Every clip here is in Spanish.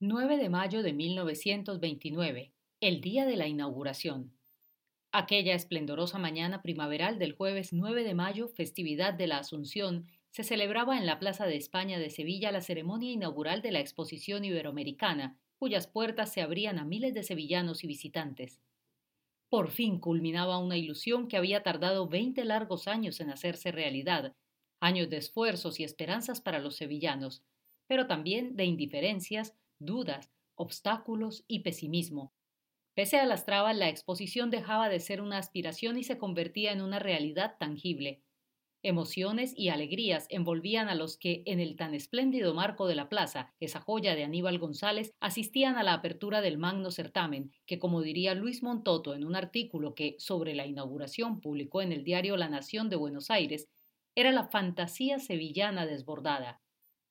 9 de mayo de 1929, el día de la inauguración. Aquella esplendorosa mañana primaveral del jueves 9 de mayo, festividad de la Asunción, se celebraba en la Plaza de España de Sevilla la ceremonia inaugural de la Exposición Iberoamericana, cuyas puertas se abrían a miles de sevillanos y visitantes. Por fin culminaba una ilusión que había tardado veinte largos años en hacerse realidad, años de esfuerzos y esperanzas para los sevillanos, pero también de indiferencias, dudas, obstáculos y pesimismo. Pese a las trabas, la exposición dejaba de ser una aspiración y se convertía en una realidad tangible. Emociones y alegrías envolvían a los que, en el tan espléndido marco de la plaza, esa joya de Aníbal González, asistían a la apertura del magno certamen, que, como diría Luis Montoto en un artículo que, sobre la inauguración, publicó en el diario La Nación de Buenos Aires, era la fantasía sevillana desbordada.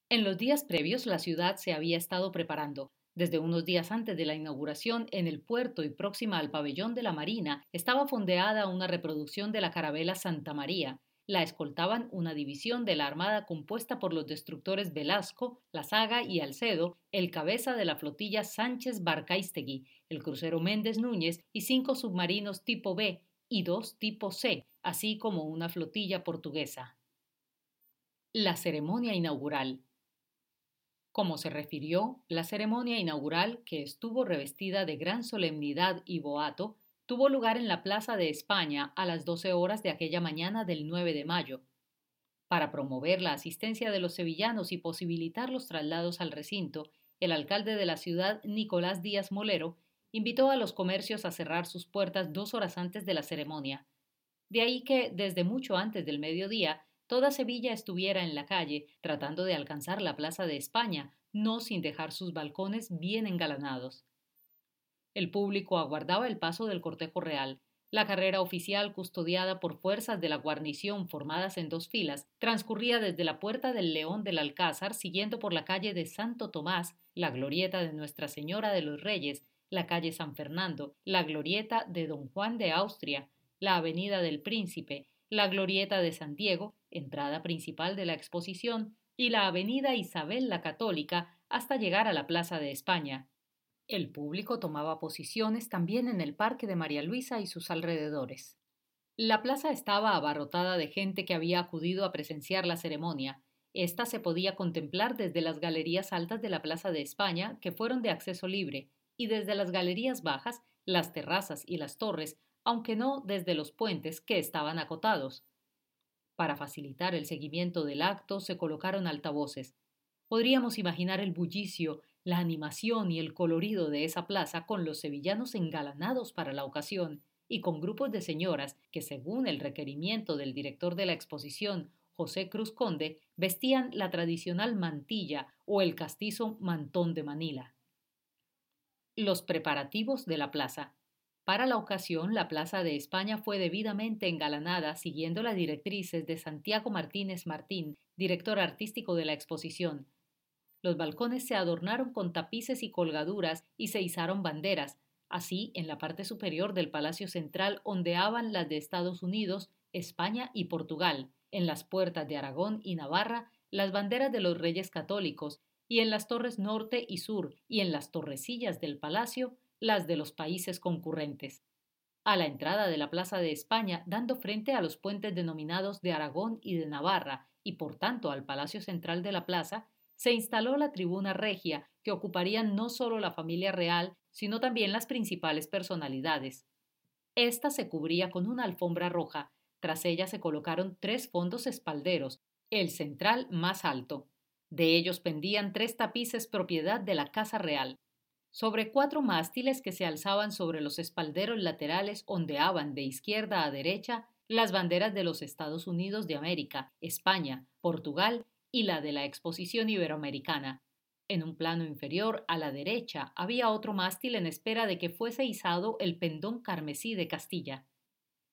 En los días previos la ciudad se había estado preparando. Desde unos días antes de la inauguración, en el puerto y próxima al pabellón de la Marina, estaba fondeada una reproducción de la carabela Santa María. La escoltaban una división de la Armada compuesta por los destructores Velasco, La Saga y Alcedo, el cabeza de la flotilla Sánchez Barcaistegui, el crucero Méndez Núñez y cinco submarinos tipo B y dos tipo C, así como una flotilla portuguesa. La ceremonia inaugural. Como se refirió, la ceremonia inaugural, que estuvo revestida de gran solemnidad y boato, tuvo lugar en la Plaza de España a las 12 horas de aquella mañana del 9 de mayo. Para promover la asistencia de los sevillanos y posibilitar los traslados al recinto, el alcalde de la ciudad, Nicolás Díaz Molero, invitó a los comercios a cerrar sus puertas dos horas antes de la ceremonia. De ahí que, desde mucho antes del mediodía, toda Sevilla estuviera en la calle tratando de alcanzar la Plaza de España, no sin dejar sus balcones bien engalanados. El público aguardaba el paso del cortejo real. La carrera oficial, custodiada por fuerzas de la guarnición formadas en dos filas, transcurría desde la Puerta del León del Alcázar, siguiendo por la calle de Santo Tomás, la glorieta de Nuestra Señora de los Reyes, la calle San Fernando, la glorieta de Don Juan de Austria, la avenida del Príncipe, la glorieta de San Diego, entrada principal de la exposición, y la avenida Isabel la Católica hasta llegar a la Plaza de España. El público tomaba posiciones también en el Parque de María Luisa y sus alrededores. La plaza estaba abarrotada de gente que había acudido a presenciar la ceremonia. Esta se podía contemplar desde las galerías altas de la Plaza de España, que fueron de acceso libre, y desde las galerías bajas, las terrazas y las torres, aunque no desde los puentes que estaban acotados. Para facilitar el seguimiento del acto se colocaron altavoces. Podríamos imaginar el bullicio, la animación y el colorido de esa plaza con los sevillanos engalanados para la ocasión y con grupos de señoras que, según el requerimiento del director de la exposición, José Cruz Conde, vestían la tradicional mantilla o el castizo mantón de Manila. Los preparativos de la plaza. Para la ocasión, la Plaza de España fue debidamente engalanada siguiendo las directrices de Santiago Martínez Martín, director artístico de la exposición. Los balcones se adornaron con tapices y colgaduras y se izaron banderas. Así, en la parte superior del Palacio Central ondeaban las de Estados Unidos, España y Portugal. En las puertas de Aragón y Navarra, las banderas de los reyes católicos, y en las torres norte y sur, y en las torrecillas del palacio, las de los países concurrentes. A la entrada de la Plaza de España, dando frente a los puentes denominados de Aragón y de Navarra, y por tanto al Palacio Central de la Plaza, se instaló la tribuna regia, que ocuparían no solo la familia real, sino también las principales personalidades. Esta se cubría con una alfombra roja, tras ella se colocaron tres fondos espalderos, el central más alto. De ellos pendían tres tapices propiedad de la Casa Real. Sobre cuatro mástiles que se alzaban sobre los espalderos laterales ondeaban de izquierda a derecha las banderas de los Estados Unidos de América, España, Portugal y la de la Exposición Iberoamericana. En un plano inferior, a la derecha, había otro mástil en espera de que fuese izado el pendón carmesí de Castilla.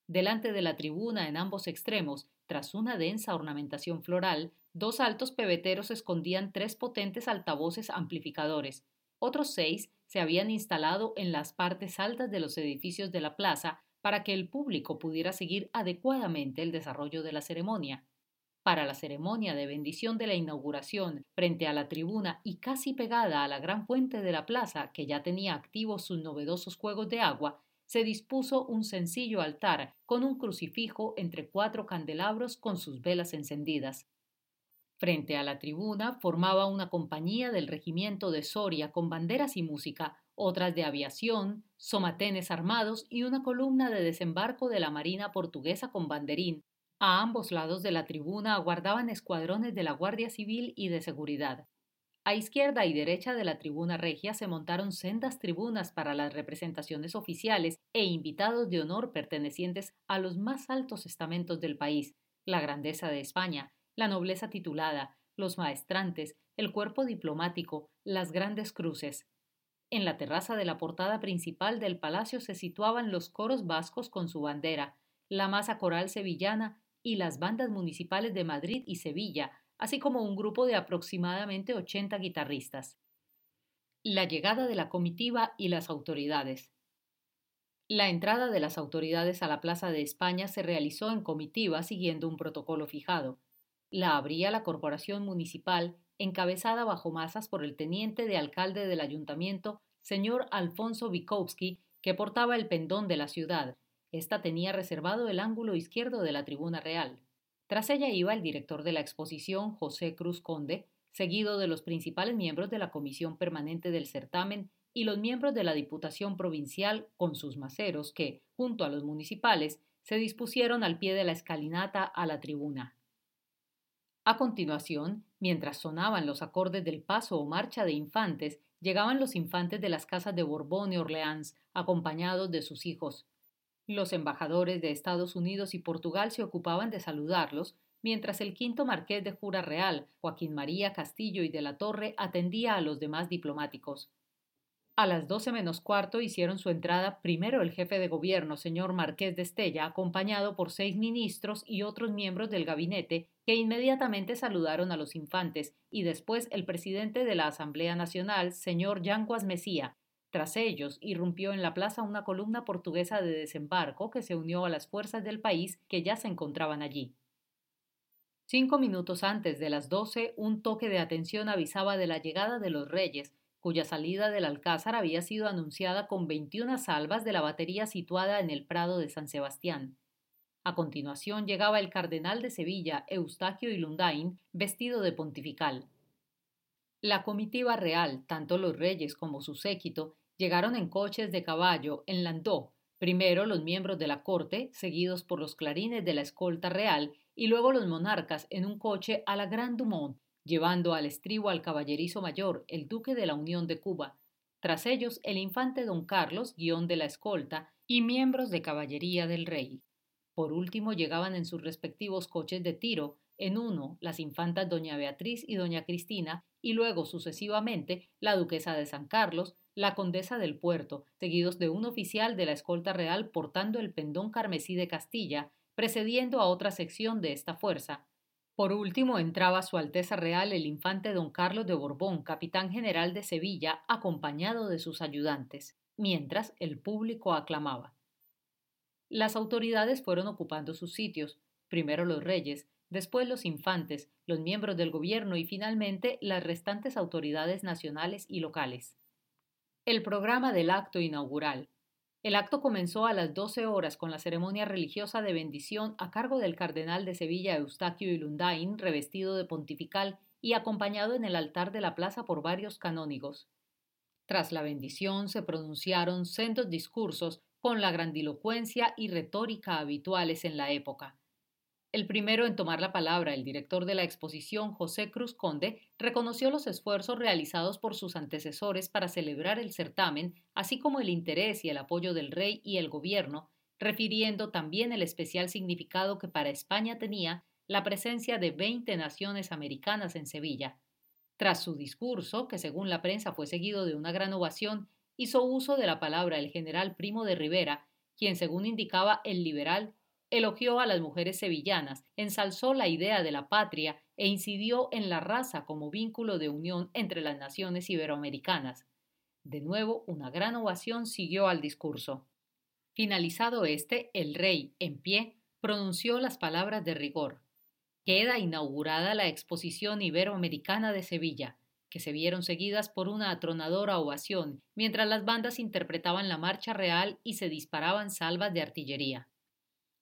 Delante de la tribuna, en ambos extremos, tras una densa ornamentación floral, dos altos pebeteros escondían tres potentes altavoces amplificadores, otros seis se habían instalado en las partes altas de los edificios de la plaza para que el público pudiera seguir adecuadamente el desarrollo de la ceremonia. Para la ceremonia de bendición de la inauguración, frente a la tribuna y casi pegada a la gran fuente de la plaza, que ya tenía activos sus novedosos juegos de agua, se dispuso un sencillo altar con un crucifijo entre cuatro candelabros con sus velas encendidas. Frente a la tribuna formaba una compañía del regimiento de Soria con banderas y música, otras de aviación, somatenes armados y una columna de desembarco de la Marina portuguesa con banderín, a ambos lados de la tribuna aguardaban escuadrones de la Guardia Civil y de Seguridad. A izquierda y derecha de la tribuna regia se montaron sendas tribunas para las representaciones oficiales e invitados de honor pertenecientes a los más altos estamentos del país, la grandeza de España, la nobleza titulada, los maestrantes, el cuerpo diplomático, las grandes cruces. En la terraza de la portada principal del palacio se situaban los coros vascos con su bandera, la masa coral sevillana y las bandas municipales de Madrid y Sevilla, así como un grupo de aproximadamente 80 guitarristas. La llegada de la comitiva y las autoridades. La entrada de las autoridades a la Plaza de España se realizó en comitiva siguiendo un protocolo fijado. La abría la corporación municipal, encabezada bajo masas por el teniente de alcalde del ayuntamiento, señor Alfonso Bikowski, que portaba el pendón de la ciudad, esta tenía reservado el ángulo izquierdo de la tribuna real. Tras ella iba el director de la exposición, José Cruz Conde, seguido de los principales miembros de la comisión permanente del certamen y los miembros de la Diputación Provincial con sus maceros que, junto a los municipales, se dispusieron al pie de la escalinata a la tribuna. A continuación, mientras sonaban los acordes del paso o marcha de infantes, llegaban los infantes de las casas de Borbón y Orleans, acompañados de sus hijos, los embajadores de Estados Unidos y Portugal se ocupaban de saludarlos, mientras el quinto marqués de Jura Real, Joaquín María Castillo y de la Torre, atendía a los demás diplomáticos. A las doce menos cuarto hicieron su entrada primero el jefe de gobierno, señor Marqués de Estella, acompañado por seis ministros y otros miembros del gabinete, que inmediatamente saludaron a los infantes, y después el presidente de la Asamblea Nacional, señor Yancuas Mesía, tras ellos, irrumpió en la plaza una columna portuguesa de desembarco que se unió a las fuerzas del país que ya se encontraban allí. Cinco minutos antes de las doce, un toque de atención avisaba de la llegada de los reyes, cuya salida del Alcázar había sido anunciada con veintiuna salvas de la batería situada en el Prado de San Sebastián. A continuación llegaba el cardenal de Sevilla, Eustaquio y Lundain, vestido de pontifical. La comitiva real, tanto los reyes como su séquito, Llegaron en coches de caballo, en landó, primero los miembros de la corte, seguidos por los clarines de la escolta real, y luego los monarcas en un coche a la Grand Dumont, llevando al estribo al caballerizo mayor, el duque de la Unión de Cuba. Tras ellos, el infante don Carlos, guion de la escolta, y miembros de caballería del rey. Por último llegaban en sus respectivos coches de tiro, en uno las infantas doña Beatriz y doña Cristina, y luego sucesivamente la duquesa de San Carlos, la condesa del puerto, seguidos de un oficial de la escolta real portando el pendón carmesí de Castilla, precediendo a otra sección de esta fuerza. Por último entraba Su Alteza Real el infante don Carlos de Borbón, capitán general de Sevilla, acompañado de sus ayudantes, mientras el público aclamaba. Las autoridades fueron ocupando sus sitios, primero los reyes, después los infantes, los miembros del gobierno y finalmente las restantes autoridades nacionales y locales. El programa del acto inaugural. El acto comenzó a las 12 horas con la ceremonia religiosa de bendición a cargo del cardenal de Sevilla Eustaquio y Lundain, revestido de pontifical y acompañado en el altar de la plaza por varios canónigos. Tras la bendición se pronunciaron sendos discursos con la grandilocuencia y retórica habituales en la época. El primero en tomar la palabra, el director de la exposición, José Cruz Conde, reconoció los esfuerzos realizados por sus antecesores para celebrar el certamen, así como el interés y el apoyo del rey y el gobierno, refiriendo también el especial significado que para España tenía la presencia de 20 naciones americanas en Sevilla. Tras su discurso, que según la prensa fue seguido de una gran ovación, hizo uso de la palabra el general Primo de Rivera, quien según indicaba el liberal elogió a las mujeres sevillanas, ensalzó la idea de la patria e incidió en la raza como vínculo de unión entre las naciones iberoamericanas. De nuevo, una gran ovación siguió al discurso. Finalizado este, el rey, en pie, pronunció las palabras de rigor. queda inaugurada la Exposición Iberoamericana de Sevilla, que se vieron seguidas por una atronadora ovación mientras las bandas interpretaban la marcha real y se disparaban salvas de artillería.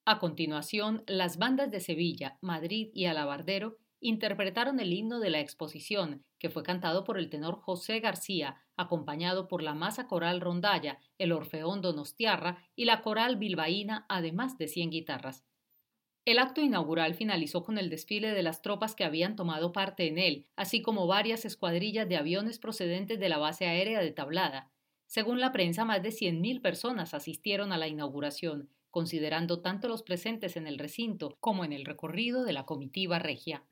A continuación, las bandas de Sevilla, Madrid y Alabardero interpretaron el himno de la exposición, que fue cantado por el tenor José García, acompañado por la masa coral Rondalla, el Orfeón Donostiarra y la coral bilbaína, además de 100 guitarras. El acto inaugural finalizó con el desfile de las tropas que habían tomado parte en él, así como varias escuadrillas de aviones procedentes de la base aérea de Tablada. Según la prensa, más de 100.000 personas asistieron a la inauguración, considerando tanto los presentes en el recinto como en el recorrido de la comitiva regia.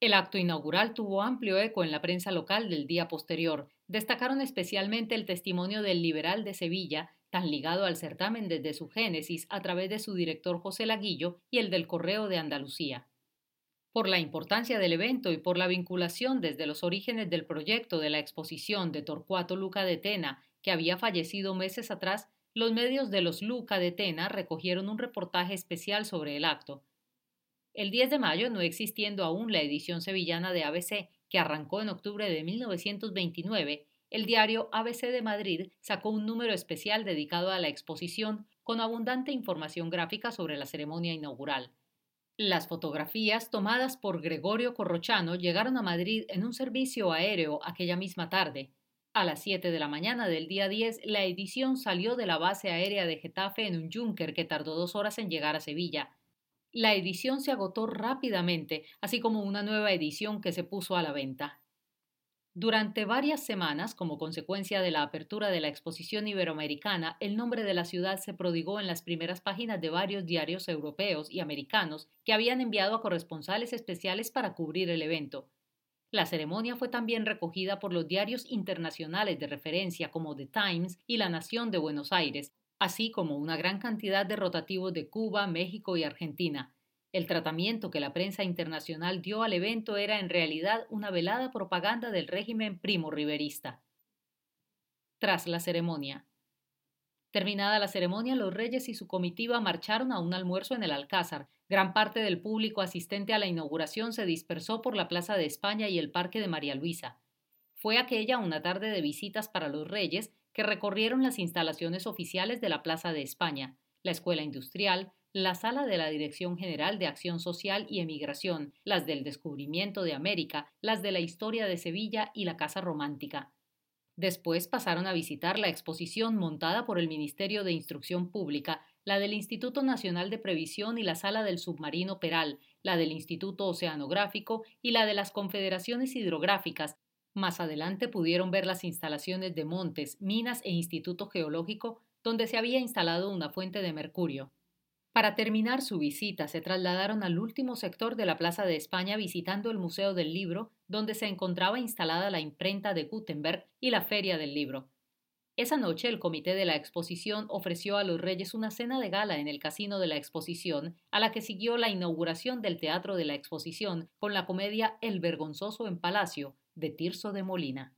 El acto inaugural tuvo amplio eco en la prensa local del día posterior. Destacaron especialmente el testimonio del liberal de Sevilla, tan ligado al certamen desde su génesis a través de su director José Laguillo y el del Correo de Andalucía. Por la importancia del evento y por la vinculación desde los orígenes del proyecto de la exposición de Torcuato Luca de Tena, que había fallecido meses atrás, los medios de los Luca de Tena recogieron un reportaje especial sobre el acto. El 10 de mayo, no existiendo aún la edición sevillana de ABC, que arrancó en octubre de 1929, el diario ABC de Madrid sacó un número especial dedicado a la exposición con abundante información gráfica sobre la ceremonia inaugural. Las fotografías tomadas por Gregorio Corrochano llegaron a Madrid en un servicio aéreo aquella misma tarde. A las 7 de la mañana del día 10, la edición salió de la base aérea de Getafe en un Junker que tardó dos horas en llegar a Sevilla. La edición se agotó rápidamente, así como una nueva edición que se puso a la venta. Durante varias semanas, como consecuencia de la apertura de la exposición iberoamericana, el nombre de la ciudad se prodigó en las primeras páginas de varios diarios europeos y americanos que habían enviado a corresponsales especiales para cubrir el evento. La ceremonia fue también recogida por los diarios internacionales de referencia como The Times y La Nación de Buenos Aires, así como una gran cantidad de rotativos de Cuba, México y Argentina, el tratamiento que la prensa internacional dio al evento era en realidad una velada propaganda del régimen primo riverista. Tras la ceremonia. Terminada la ceremonia, los reyes y su comitiva marcharon a un almuerzo en el Alcázar. Gran parte del público asistente a la inauguración se dispersó por la Plaza de España y el Parque de María Luisa. Fue aquella una tarde de visitas para los reyes que recorrieron las instalaciones oficiales de la Plaza de España, la Escuela Industrial, la sala de la Dirección General de Acción Social y Emigración, las del Descubrimiento de América, las de la Historia de Sevilla y la Casa Romántica. Después pasaron a visitar la exposición montada por el Ministerio de Instrucción Pública, la del Instituto Nacional de Previsión y la sala del Submarino Peral, la del Instituto Oceanográfico y la de las Confederaciones Hidrográficas. Más adelante pudieron ver las instalaciones de Montes, Minas e Instituto Geológico, donde se había instalado una fuente de mercurio. Para terminar su visita, se trasladaron al último sector de la Plaza de España visitando el Museo del Libro, donde se encontraba instalada la imprenta de Gutenberg y la Feria del Libro. Esa noche el comité de la exposición ofreció a los reyes una cena de gala en el casino de la exposición, a la que siguió la inauguración del Teatro de la Exposición con la comedia El Vergonzoso en Palacio, de Tirso de Molina.